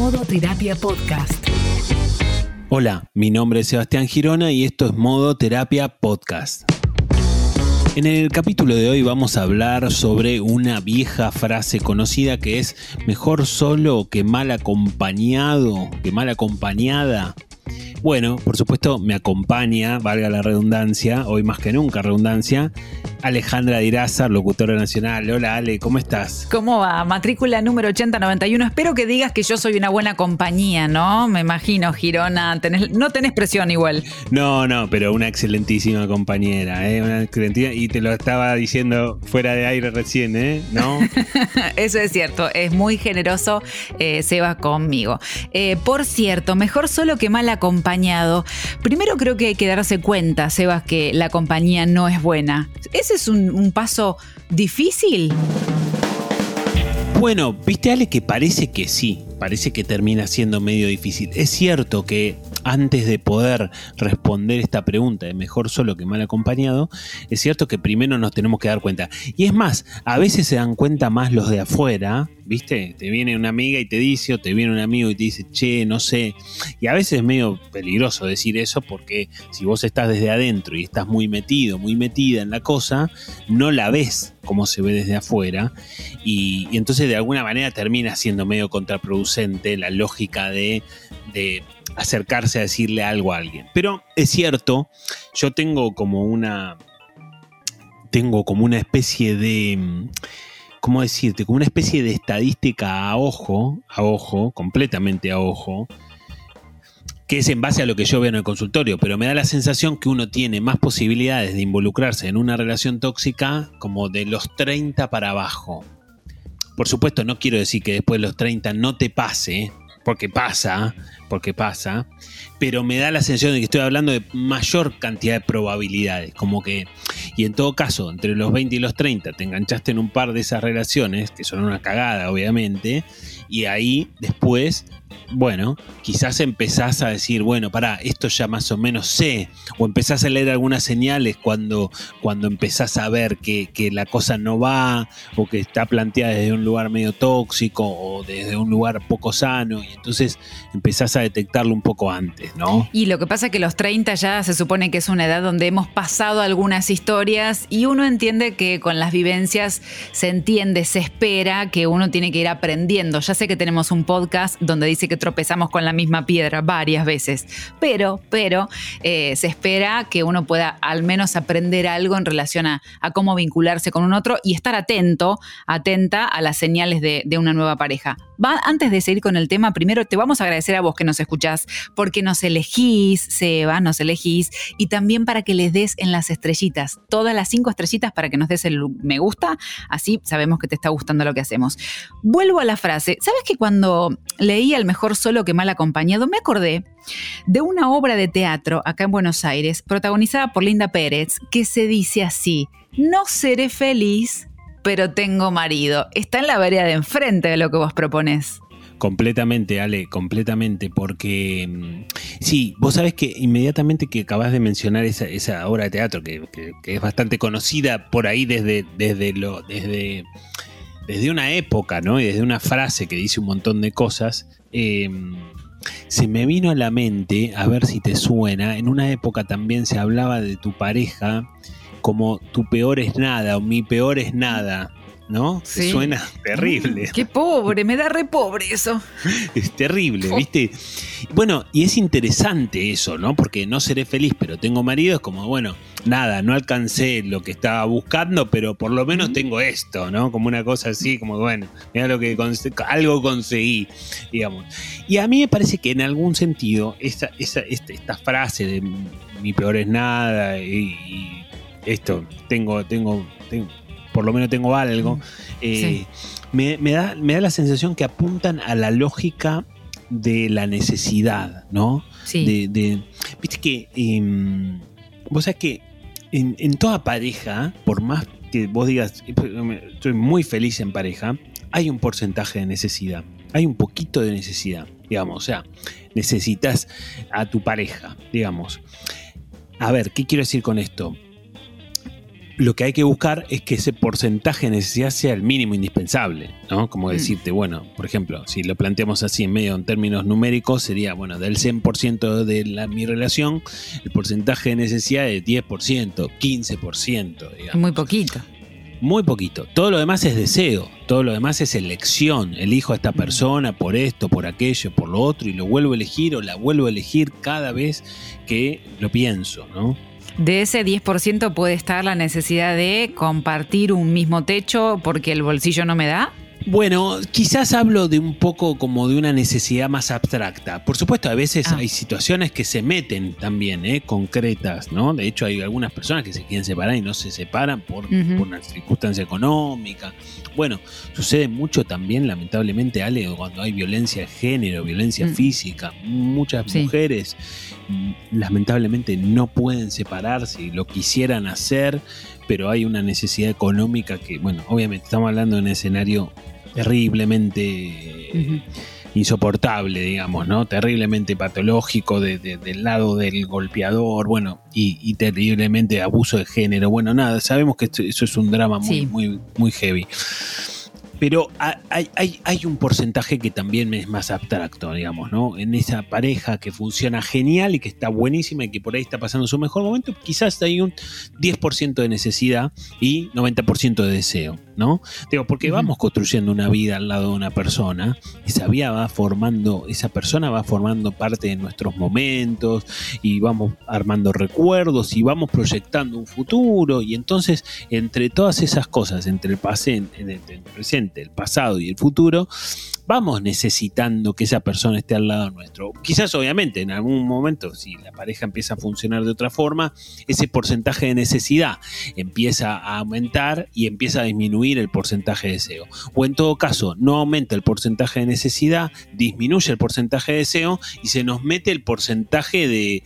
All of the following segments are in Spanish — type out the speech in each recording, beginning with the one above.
Modo Terapia Podcast. Hola, mi nombre es Sebastián Girona y esto es Modo Terapia Podcast. En el capítulo de hoy vamos a hablar sobre una vieja frase conocida que es mejor solo que mal acompañado, que mal acompañada. Bueno, por supuesto me acompaña, valga la redundancia, hoy más que nunca redundancia, Alejandra Diraza, locutora nacional. Hola Ale, ¿cómo estás? ¿Cómo va? Matrícula número 8091. Espero que digas que yo soy una buena compañía, ¿no? Me imagino, Girona. no tenés presión igual. No, no, pero una excelentísima compañera, ¿eh? Una excelentísima. Y te lo estaba diciendo fuera de aire recién, ¿eh? ¿No? Eso es cierto. Es muy generoso eh, Seba conmigo. Eh, por cierto, mejor solo que mal acompañado. Primero creo que hay que darse cuenta, Sebas, que la compañía no es buena. Es es un, paso difícil? Bueno, viste Ale que parece que sí, parece que termina siendo medio difícil. Es cierto que antes de poder responder esta pregunta de mejor solo que mal acompañado, es cierto que primero nos tenemos que dar cuenta. Y es más, a veces se dan cuenta más los de afuera, ¿viste? Te viene una amiga y te dice, o te viene un amigo y te dice, che, no sé. Y a veces es medio peligroso decir eso porque si vos estás desde adentro y estás muy metido, muy metida en la cosa, no la ves como se ve desde afuera. Y, entonces de alguna manera termina siendo medio contraproducente la lógica de, de acercarse a decirle algo a alguien. Pero es cierto, yo tengo como una. Tengo como una especie de. ¿Cómo decirte? Como una especie de estadística a ojo, a ojo, completamente a ojo, que es en base a lo que yo veo en el consultorio, pero me da la sensación que uno tiene más posibilidades de involucrarse en una relación tóxica como de los 30 para abajo. Por supuesto, no quiero decir que después de los 30 no te pase, porque pasa, porque pasa, pero me da la sensación de que estoy hablando de mayor cantidad de probabilidades, como que, y en todo caso, entre los 20 y los 30 te enganchaste en un par de esas relaciones, que son una cagada, obviamente, y ahí después bueno, quizás empezás a decir, bueno, pará, esto ya más o menos sé, o empezás a leer algunas señales cuando, cuando empezás a ver que, que, la cosa no va, o que está planteada desde un lugar medio tóxico, o desde un lugar poco sano, y entonces empezás a detectarlo un poco antes, Y lo que pasa es que los 30 ya se supone que es una edad donde hemos pasado algunas historias y uno entiende que con las vivencias se entiende, se espera que uno tiene que ir aprendiendo. Ya sé que tenemos un podcast donde dice que tropezamos con la misma piedra varias veces, pero, pero eh, se espera que uno pueda al menos aprender algo en relación a, cómo vincularse con un otro y estar atento, atenta a las señales de, una nueva pareja. Antes de seguir con el tema, primero te vamos a agradecer a vos que nos escuchás, porque nos elegís, Seba, nos elegís, y también para que les des en las estrellitas, todas las cinco estrellitas para que nos des el me gusta, así sabemos que te está gustando lo que hacemos. Vuelvo a la frase, ¿sabes que cuando leí el mejor solo que mal acompañado, me acordé de una obra de teatro acá en Buenos Aires, protagonizada por Linda Pérez, que se dice así, no seré feliz, pero tengo marido. Está en la vereda de enfrente de lo que vos propones. Completamente, Ale, completamente, porque mm, sí, vos sabés que inmediatamente que acabas de mencionar esa, obra de teatro, que, es bastante conocida por ahí desde, desde, lo, desde desde una época, ¿no? Y desde una frase que dice un montón de cosas, em, se me vino a la mente, a ver si te suena, en una época también se hablaba de tu pareja como tu peor es nada o mi peor es nada. ¿No? Suena terrible. qué pobre, me da re pobre eso. Es terrible, ¿viste? Bueno, y es interesante eso, ¿no? Porque no seré feliz, pero tengo marido, es como, bueno, nada, no alcancé lo que estaba buscando, pero por lo menos tengo esto, ¿no? Como una cosa así, como, bueno, mira lo que algo conseguí, digamos. Y a mí me parece que en algún sentido, esta, esta, esta, frase de mi peor es nada y, esto, tengo, tengo, tengo por lo menos tengo algo, eh, me, da, me da la sensación que apuntan a la lógica de la necesidad, ¿no? Sí. De, Viste que. Em, vos sabés que en, toda pareja, por más que vos digas, estoy muy feliz en pareja, hay un porcentaje de necesidad. Hay un poquito de necesidad, digamos. O sea, necesitas a tu pareja, digamos. A ver, ¿qué quiero decir con esto? Lo que hay que buscar es que ese porcentaje de necesidad sea el mínimo indispensable, ¿no? Como mm. decirte, bueno, por ejemplo, si lo planteamos así en medio en términos numéricos, sería, bueno, del 100% de la, mi relación, el porcentaje de necesidad es 10%, 15%, digamos. Muy poquito. Muy poquito. Todo lo demás es deseo, todo lo demás es elección. Elijo a esta mm. persona por esto, por aquello, por lo otro, y lo vuelvo a elegir o la vuelvo a elegir cada vez que lo pienso, ¿no? De ese 10% puede estar la necesidad de compartir un mismo techo porque el bolsillo no me da. Bueno, quizás hablo de un poco como de una necesidad más abstracta. Por supuesto, a veces ah. hay situaciones que se meten también, ¿eh? concretas, ¿no? De hecho, hay algunas personas que se quieren separar y no se separan por, una circunstancia económica. Bueno, sucede mucho también, lamentablemente, Ale, cuando hay violencia de género, violencia mm. física. Muchas mujeres, lamentablemente, no pueden separarse y lo quisieran hacer pero hay una necesidad económica que, bueno, obviamente estamos hablando de un escenario terriblemente insoportable, digamos, ¿no? Terriblemente patológico del lado del golpeador, bueno, y, terriblemente abuso de género. Bueno, nada, sabemos que eso es un drama muy, muy, muy heavy. Pero hay, un porcentaje que también es más abstracto, digamos, ¿no? En esa pareja que funciona genial y que está buenísima y que por ahí está pasando su mejor momento, quizás hay un 10% de necesidad y 90% de deseo, ¿no? Digo, porque vamos construyendo una vida al lado de una persona, esa vida va formando, esa persona va formando parte de nuestros momentos y vamos armando recuerdos y vamos proyectando un futuro y entonces entre todas esas cosas, entre el, el presente, el pasado y el futuro, vamos necesitando que esa persona esté al lado nuestro. Quizás obviamente en algún momento, si la pareja empieza a funcionar de otra forma, ese porcentaje de necesidad empieza a aumentar y empieza a disminuir el porcentaje de deseo. O en todo caso, no aumenta el porcentaje de necesidad, disminuye el porcentaje de deseo y se nos mete el porcentaje de,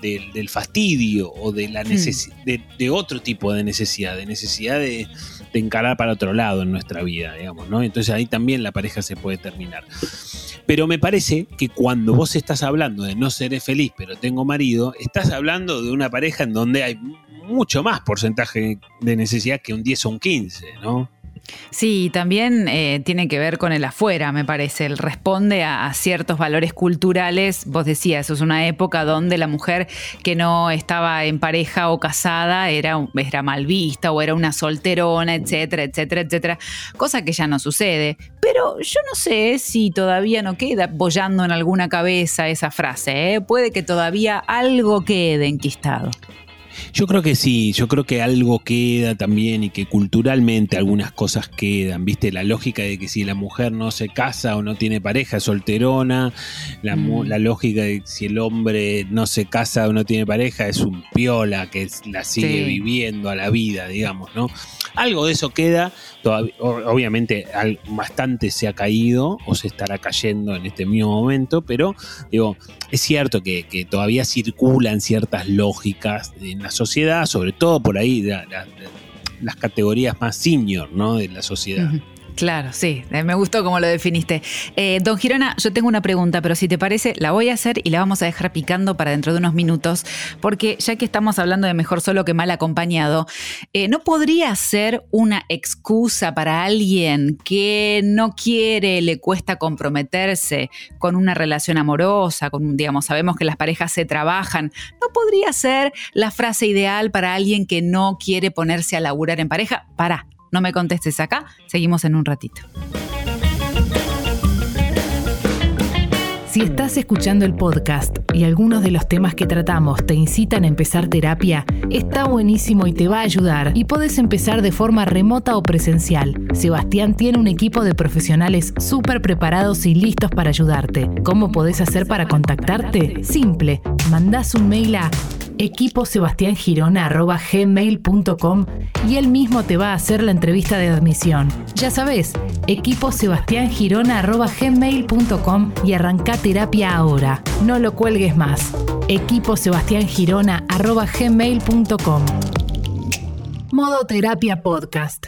del fastidio o de, la hmm. de, otro tipo de necesidad, de necesidad de, de encarar para otro lado en nuestra vida, digamos, ¿no? Entonces ahí también la pareja se puede terminar. Pero me parece que cuando vos estás hablando de no seré feliz, pero tengo marido, estás hablando de una pareja en donde hay mucho más porcentaje de necesidad que un 10 o un 15, ¿no? Sí, también eh, tiene que ver con el afuera, me parece. Él responde a, ciertos valores culturales. Vos decías, eso es una época donde la mujer que no estaba en pareja o casada era, era mal vista o era una solterona, etcétera, etcétera, etcétera. Cosa que ya no sucede. Pero yo no sé si todavía no queda bollando en alguna cabeza esa frase. ¿eh? Puede que todavía algo quede enquistado. Yo creo que sí, yo creo que algo queda también y que culturalmente algunas cosas quedan, viste, la lógica de que si la mujer no se casa o no tiene pareja es solterona, la, mm. lógica de que si el hombre no se casa o no tiene pareja es un piola que la sigue viviendo a la vida, digamos, ¿no? Algo de eso queda, obviamente bastante se ha caído o se estará cayendo en este mismo momento, pero digo, es cierto que, todavía circulan ciertas lógicas en la sociedad, sobre todo por ahí las categorías más senior ¿no? de la sociedad. Claro, sí, eh, me gustó cómo lo definiste. Eh, don Girona, yo tengo una pregunta, pero si te parece, la voy a hacer y la vamos a dejar picando para dentro de unos minutos, porque ya que estamos hablando de mejor solo que mal acompañado, eh, ¿no podría ser una excusa para alguien que no quiere, le cuesta comprometerse con una relación amorosa, con, digamos, sabemos que las parejas se trabajan, ¿no podría ser la frase ideal para alguien que no quiere ponerse a laburar en pareja? Para, no me contestes acá, seguimos en un ratito. Si estás escuchando el podcast y algunos de los temas que tratamos te incitan a empezar terapia, está buenísimo y te va a ayudar y puedes empezar de forma remota o presencial. Sebastián tiene un equipo de profesionales súper preparados y listos para ayudarte. ¿Cómo podés hacer para contactarte? Simple, mandás un mail a equiposebastiangirona.gmail.com y él mismo te va a hacer la entrevista de admisión. Ya sabes, equiposebastiangirona.gmail.com y arranca terapia ahora. No lo cuelgues más. equiposebastiangirona.gmail.com Modo Terapia Podcast.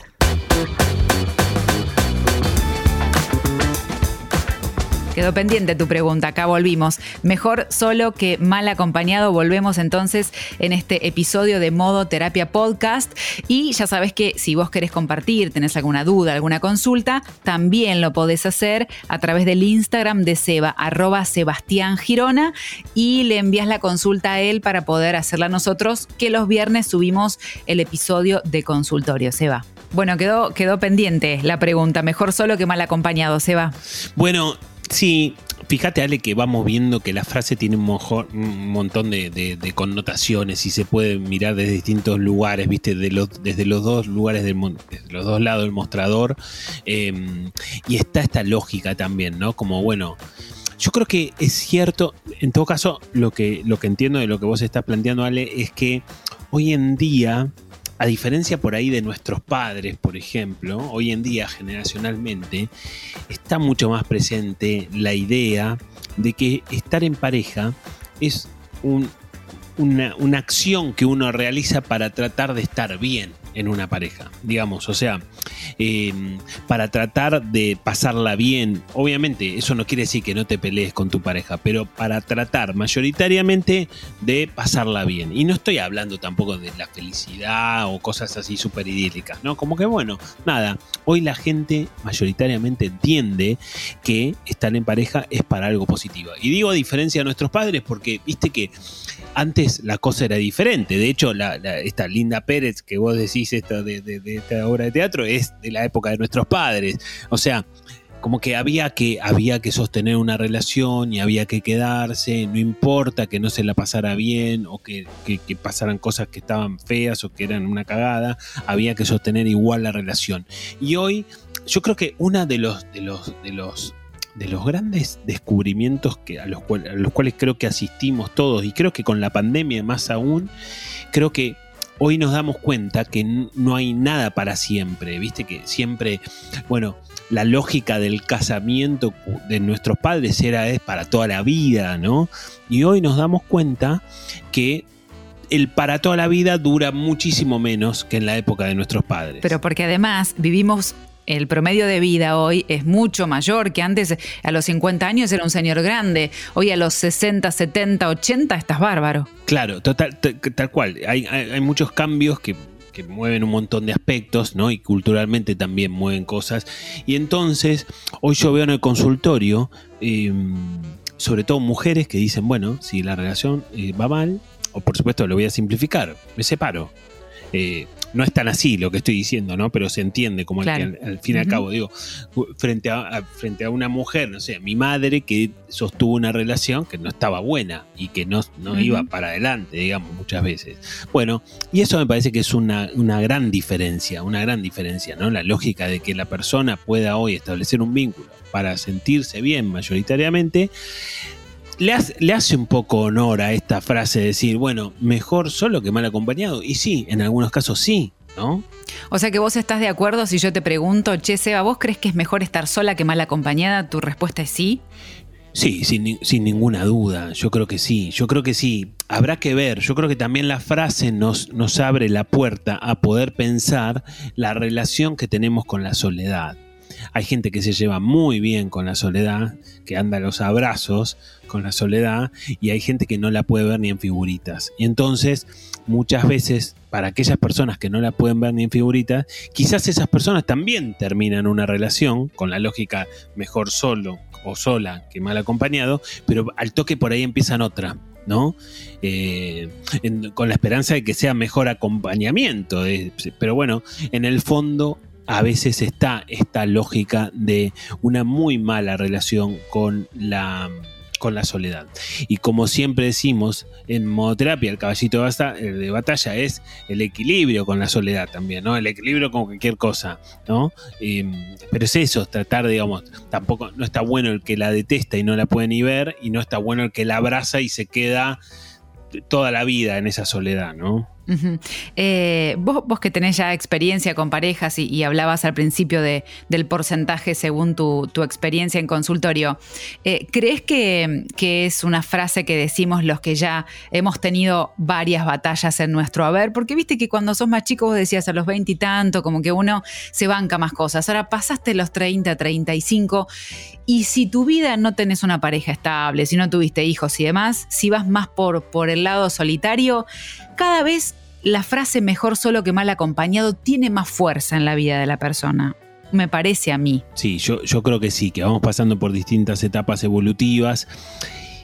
Quedó pendiente tu pregunta, acá volvimos. Mejor solo que mal acompañado. Volvemos entonces en este episodio de Modo Terapia Podcast. Y ya sabes que si vos querés compartir, tenés alguna duda, alguna consulta, también lo podés hacer a través del Instagram de Seba, arroba Sebastián Girona, y le envías la consulta a él para poder hacerla nosotros, que los viernes subimos el episodio de consultorio. Seba. Bueno, quedó, quedó pendiente la pregunta. Mejor solo que mal acompañado, Seba. Bueno, Sí, fíjate Ale que vamos viendo que la frase tiene un, montón de, connotaciones y se puede mirar desde distintos lugares, viste, desde los dos lugares del desde los dos lados del mostrador. Em, y está esta lógica también, ¿no? Como bueno. Yo creo que es cierto, en todo caso, lo que, lo que entiendo de lo que vos estás planteando, Ale, es que hoy en día a diferencia por ahí de nuestros padres, por ejemplo, hoy en día generacionalmente está mucho más presente la idea de que estar en pareja es una, una acción que uno realiza para tratar de estar bien en una pareja, digamos, o sea, em, para tratar de pasarla bien, obviamente eso no quiere decir que no te pelees con tu pareja, pero para tratar mayoritariamente de pasarla bien. Y no estoy hablando tampoco de la felicidad o cosas así súper idílicas, ¿no? Como que bueno, nada, hoy la gente mayoritariamente entiende que estar en pareja es para algo positivo. Y digo a diferencia de nuestros padres porque, viste que antes la cosa era diferente. De hecho, esta Linda Pérez que vos decís esta de, esta obra de teatro es de la época de nuestros padres. O sea, como que había que, había que sostener una relación y había que quedarse, no importa que no se la pasara bien o que, que, pasaran cosas que estaban feas o que eran una cagada, había que sostener igual la relación. Y hoy yo creo que una de los, de los, de los de los grandes descubrimientos que, a, los a los cuales creo que asistimos todos, y creo que con la pandemia más aún, creo que hoy nos damos cuenta que no hay nada para siempre, viste que siempre, bueno, la lógica del casamiento de nuestros padres era es para toda la vida, ¿no? Y hoy nos damos cuenta que el para toda la vida dura muchísimo menos que en la época de nuestros padres. Pero porque además vivimos el promedio de vida hoy es mucho mayor que antes. A los 50 años era un señor grande. Hoy a los 60, 70, 80 estás bárbaro. Claro, total, tal cual. Hay, muchos cambios que, mueven un montón de aspectos, ¿no? Y culturalmente también mueven cosas. Y entonces, hoy yo veo en el consultorio, em, sobre todo mujeres que dicen, bueno, si la relación eh, va mal, o por supuesto lo voy a simplificar, me separo. Eh, no es tan así lo que estoy diciendo, ¿no? Pero se entiende como al, fin y al cabo, digo, frente a, frente a una mujer, no sé, mi madre que sostuvo una relación que no estaba buena y que no, no iba para adelante, digamos, muchas veces. Bueno, y eso me parece que es una, una gran diferencia, una gran diferencia, ¿no? La lógica de que la persona pueda hoy establecer un vínculo para sentirse bien mayoritariamente le hace, un poco honor a esta frase de decir, bueno, mejor solo que mal acompañado. Y sí, en algunos casos sí, ¿no? O sea que vos estás de acuerdo si yo te pregunto, che, Seba, ¿vos crees que es mejor estar sola que mal acompañada? ¿Tu respuesta es sí? Sí, sin, sin, ninguna duda. Yo creo que sí. Yo creo que sí. Habrá que ver. Yo creo que también la frase nos, nos abre la puerta a poder pensar la relación que tenemos con la soledad. Hay gente que se lleva muy bien con la soledad, que anda a los abrazos con la soledad, y hay gente que no la puede ver ni en figuritas. Y entonces, muchas veces, para aquellas personas que no la pueden ver ni en figuritas, quizás esas personas también terminan una relación, con la lógica mejor solo o sola que mal acompañado, pero al toque por ahí empiezan otra. ¿no? Eh, con la esperanza de que sea mejor acompañamiento. Eh, pero bueno, en el fondo a veces está esta lógica de una muy mala relación con la, con la soledad. Y como siempre decimos en modoterapia, el caballito de batalla es el equilibrio con la soledad también, ¿no? El equilibrio con cualquier cosa, ¿no? Em, pero es eso, tratar, digamos, tampoco, no está bueno el que la detesta y no la puede ni ver, y no está bueno el que la abraza y se queda toda la vida en esa soledad, ¿no? Eh, vos, que tenés ya experiencia con parejas y, hablabas al principio de, del porcentaje según tu, experiencia en consultorio, eh, ¿crees que, es una frase que decimos los que ya hemos tenido varias batallas en nuestro haber? Porque viste que cuando sos más chico vos decías a los 20 y tanto, como que uno se banca más cosas. Ahora pasaste los 30, 35 y si tu vida no tenés una pareja estable, si no tuviste hijos y demás, si vas más por, por el lado solitario, cada vez la frase mejor solo que mal acompañado tiene más fuerza en la vida de la persona. Me parece a mí. Sí, yo, yo creo que sí, que vamos pasando por distintas etapas evolutivas.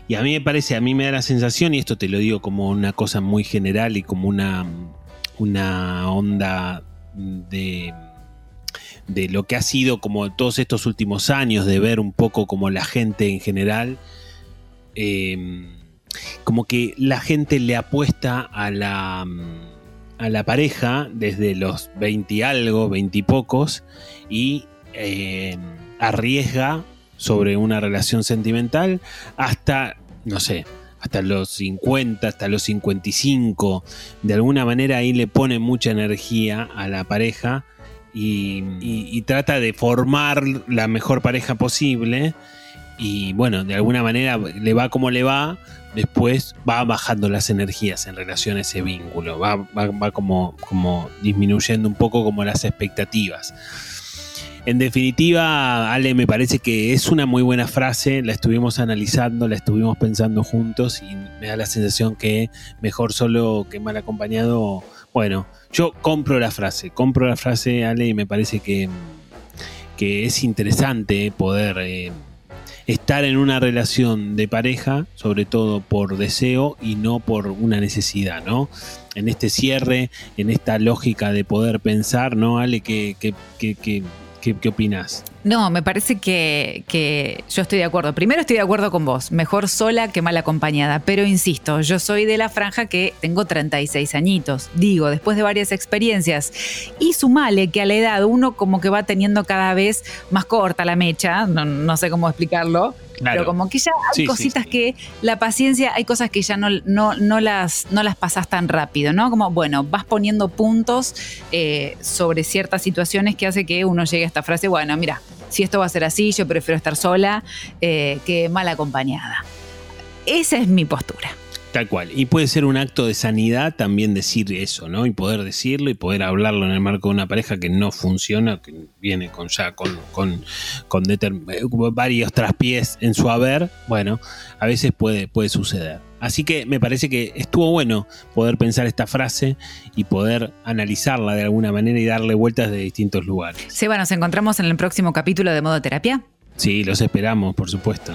Y a mí me parece, a mí me da la sensación, y esto te lo digo como una cosa muy general y como una, una onda de, de lo que ha sido como todos estos últimos años, de ver un poco como la gente en general. Eh, como que la gente le apuesta a la, mm, a la pareja desde los 20 y algo, 20 y pocos, y eh, arriesga sobre una relación sentimental hasta, no sé, hasta los 50, hasta los 55. De alguna manera ahí le pone mucha energía a la pareja y trata de formar la mejor pareja posible. Y bueno, de alguna manera le va como le va, después va bajando las energías en relación a ese vínculo, va, como, como disminuyendo un poco como las expectativas. En definitiva, Ale, me parece que es una muy buena frase, la estuvimos analizando, la estuvimos pensando juntos y me da la sensación que mejor solo que mal acompañado. Bueno, yo compro la frase, compro la frase, Ale, y me parece que, que es interesante poder... Eh, estar en una relación de pareja, sobre todo por deseo y no por una necesidad, ¿no? En este cierre, en esta lógica de poder pensar, ¿no, Ale? ¿Qué, qué, qué, qué, qué opinas? No, me parece que, yo estoy de acuerdo. Primero estoy de acuerdo con vos, mejor sola que mal acompañada, pero insisto, yo soy de la franja que tengo 36 añitos. Digo, después de varias experiencias y sumale que a la edad uno como que va teniendo cada vez más corta la mecha, no, sé cómo explicarlo, Pero como que ya hay cositas que la paciencia, hay cosas que ya no, no, no, las, no las pasas tan rápido, ¿no? Como, bueno, vas poniendo puntos eh, sobre ciertas situaciones que hace que uno llegue a esta frase, bueno, mira, si esto va a ser así, yo prefiero estar sola eh, que mal acompañada. Esa es mi postura. Tal cual. Y puede ser un acto de sanidad también decir eso, ¿no? Y poder decirlo y poder hablarlo en el marco de una pareja que no funciona, que viene con ya con, con, con varios traspiés en su haber. Bueno, a veces puede, puede suceder. Así que me parece que estuvo bueno poder pensar esta frase y poder analizarla de alguna manera y darle vueltas de distintos lugares. Seba, nos encontramos en el próximo capítulo de Modo Terapia. Sí, los esperamos, por supuesto.